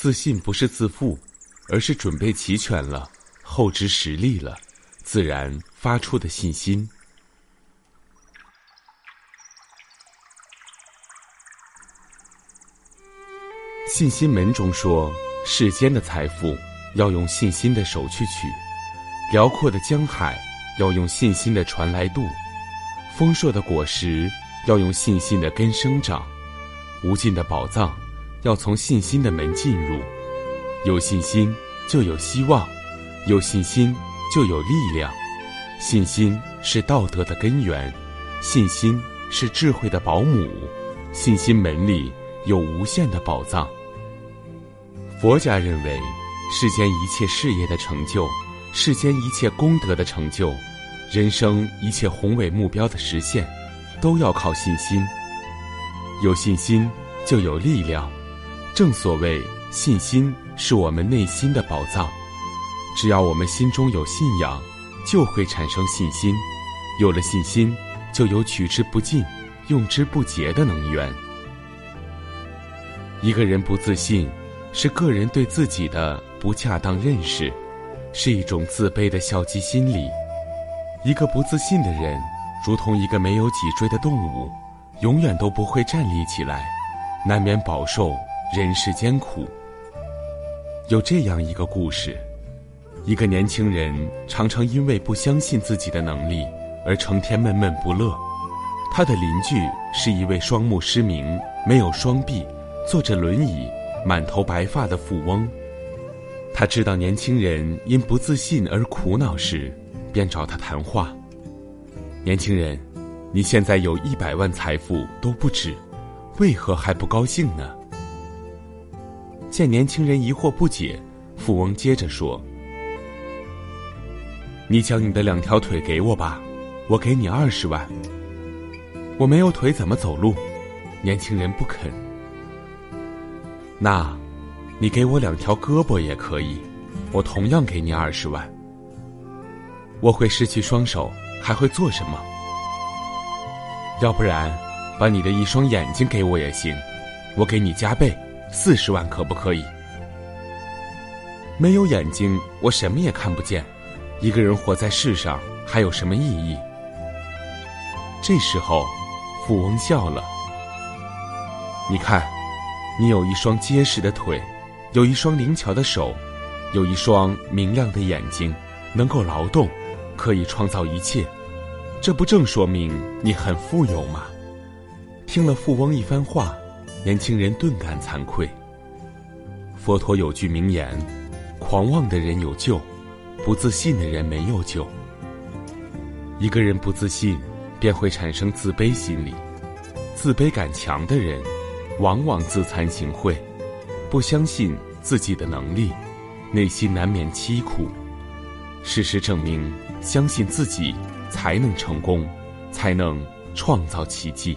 自信不是自负，而是准备齐全了，厚植实力了。自然发出的信心。信心门中说：“世间的财富要用信心的手去取，辽阔的江海要用信心的船来渡，丰硕的果实要用信心的根生长，无尽的宝藏要从信心的门进入。有信心就有希望，有信心。”就有力量，信心是道德的根源，信心是智慧的保姆，信心门里有无限的宝藏。佛家认为，世间一切事业的成就，世间一切功德的成就，人生一切宏伟目标的实现，都要靠信心。有信心就有力量，正所谓，信心是我们内心的宝藏。只要我们心中有信仰，就会产生信心。有了信心，就有取之不尽、用之不竭的能源。一个人不自信，是个人对自己的不恰当认识，是一种自卑的消极心理。一个不自信的人，如同一个没有脊椎的动物，永远都不会站立起来，难免饱受人世艰苦。有这样一个故事。一个年轻人常常因为不相信自己的能力而成天闷闷不乐。他的邻居是一位双目失明、没有双臂、坐着轮椅、满头白发的富翁。他知道年轻人因不自信而苦恼时，便找他谈话：“年轻人，你现在有一百万财富都不止，为何还不高兴呢？”见年轻人疑惑不解，富翁接着说。你将你的两条腿给我吧，我给你二十万。我没有腿怎么走路？年轻人不肯。那，你给我两条胳膊也可以，我同样给你二十万。我会失去双手，还会做什么？要不然，把你的一双眼睛给我也行，我给你加倍，四十万可不可以？没有眼睛，我什么也看不见。一个人活在世上还有什么意义？这时候，富翁笑了。你看，你有一双结实的腿，有一双灵巧的手，有一双明亮的眼睛，能够劳动，可以创造一切。这不正说明你很富有吗？听了富翁一番话，年轻人顿感惭愧。佛陀有句名言：“狂妄的人有救。”不自信的人没有救。一个人不自信，便会产生自卑心理。自卑感强的人，往往自惭形秽，不相信自己的能力，内心难免凄苦。事实证明，相信自己才能成功，才能创造奇迹。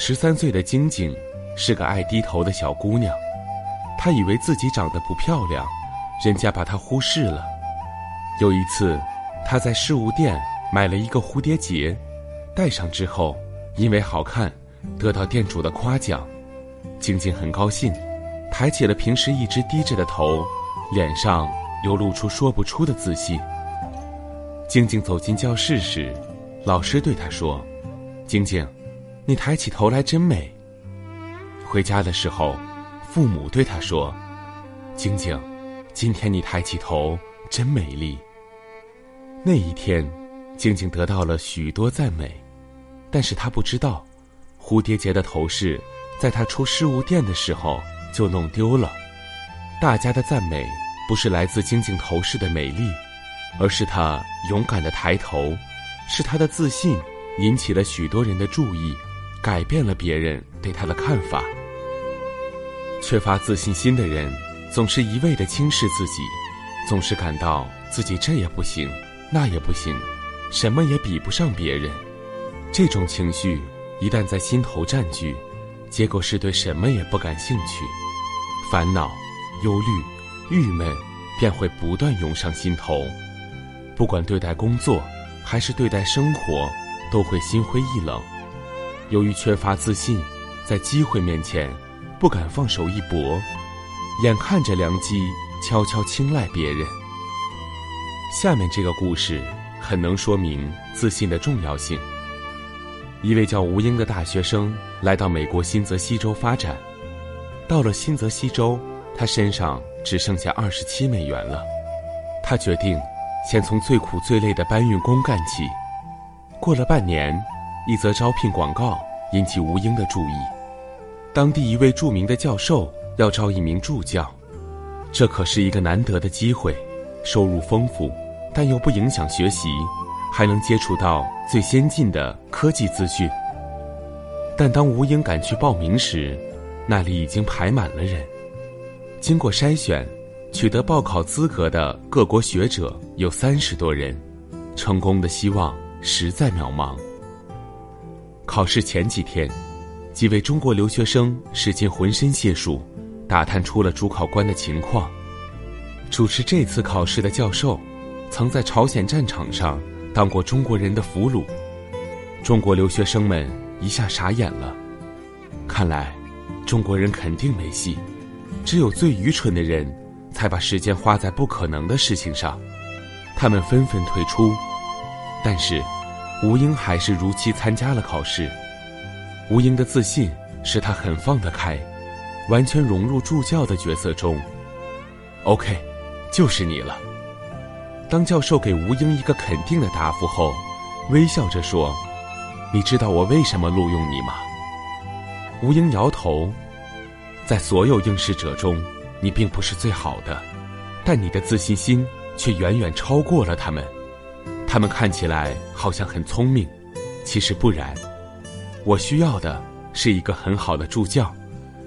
十三岁的晶晶是个爱低头的小姑娘，她以为自己长得不漂亮。人家把她忽视了。有一次，她在饰物店买了一个蝴蝶结，戴上之后，因为好看，得到店主的夸奖。晶晶很高兴，抬起了平时一直低着的头，脸上又露出说不出的自信。晶晶走进教室时，老师对她说：“晶晶，你抬起头来真美。”回家的时候，父母对她说：“晶晶。”今天你抬起头真美丽。那一天，静静得到了许多赞美，但是她不知道，蝴蝶结的头饰，在她出饰物店的时候就弄丢了。大家的赞美不是来自晶晶头饰的美丽，而是她勇敢的抬头，是她的自信引起了许多人的注意，改变了别人对他的看法。缺乏自信心的人，总是一味的轻视自己，总是感到自己这也不行，那也不行，什么也比不上别人。这种情绪一旦在心头占据，结果是对什么也不感兴趣，烦恼、忧虑、郁闷便会不断涌上心头。不管对待工作，还是对待生活，都会心灰意冷。由于缺乏自信，在机会面前。不敢放手一搏，眼看着良机，悄悄青睐别人。下面这个故事很能说明自信的重要性。一位叫吴英的大学生来到美国新泽西州发展，到了新泽西州，他身上只剩下二十七美元了。他决定先从最苦最累的搬运工干起。过了半年，一则招聘广告引起吴英的注意。当地一位著名的教授要招一名助教，这可是一个难得的机会，收入丰富，但又不影响学习，还能接触到最先进的科技资讯。但当吴英赶去报名时，那里已经排满了人。经过筛选，取得报考资格的各国学者有三十多人，成功的希望实在渺茫。考试前几天。几位中国留学生使尽浑身解数，打探出了主考官的情况。主持这次考试的教授，曾在朝鲜战场上当过中国人的俘虏。中国留学生们一下傻眼了，看来中国人肯定没戏，只有最愚蠢的人才把时间花在不可能的事情上。他们纷纷退出，但是吴英还是如期参加了考试。吴英的自信使他很放得开，完全融入助教的角色中。OK，就是你了。当教授给吴英一个肯定的答复后，微笑着说：“你知道我为什么录用你吗？”吴英摇头，在所有应试者中，你并不是最好的，但你的自信心却远远超过了他们。他们看起来好像很聪明，其实不然。我需要的是一个很好的助教，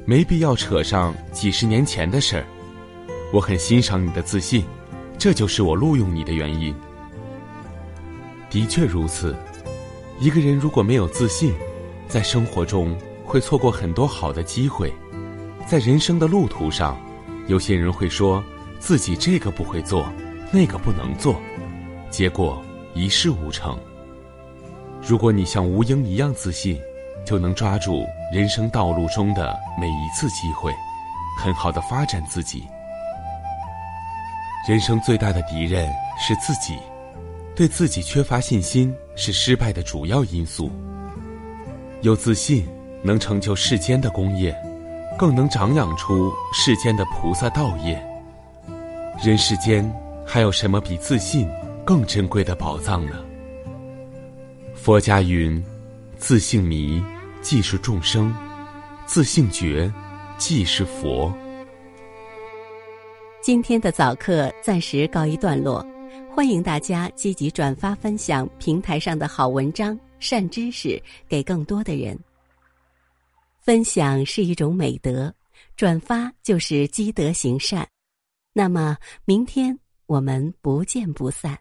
没必要扯上几十年前的事儿。我很欣赏你的自信，这就是我录用你的原因。的确如此，一个人如果没有自信，在生活中会错过很多好的机会。在人生的路途上，有些人会说自己这个不会做，那个不能做，结果一事无成。如果你像吴英一样自信，就能抓住人生道路中的每一次机会，很好的发展自己。人生最大的敌人是自己，对自己缺乏信心是失败的主要因素。有自信能成就世间的功业，更能长养出世间的菩萨道业。人世间还有什么比自信更珍贵的宝藏呢？佛家云。自性迷，即是众生；自性觉，即是佛。今天的早课暂时告一段落，欢迎大家积极转发分享平台上的好文章、善知识给更多的人。分享是一种美德，转发就是积德行善。那么，明天我们不见不散。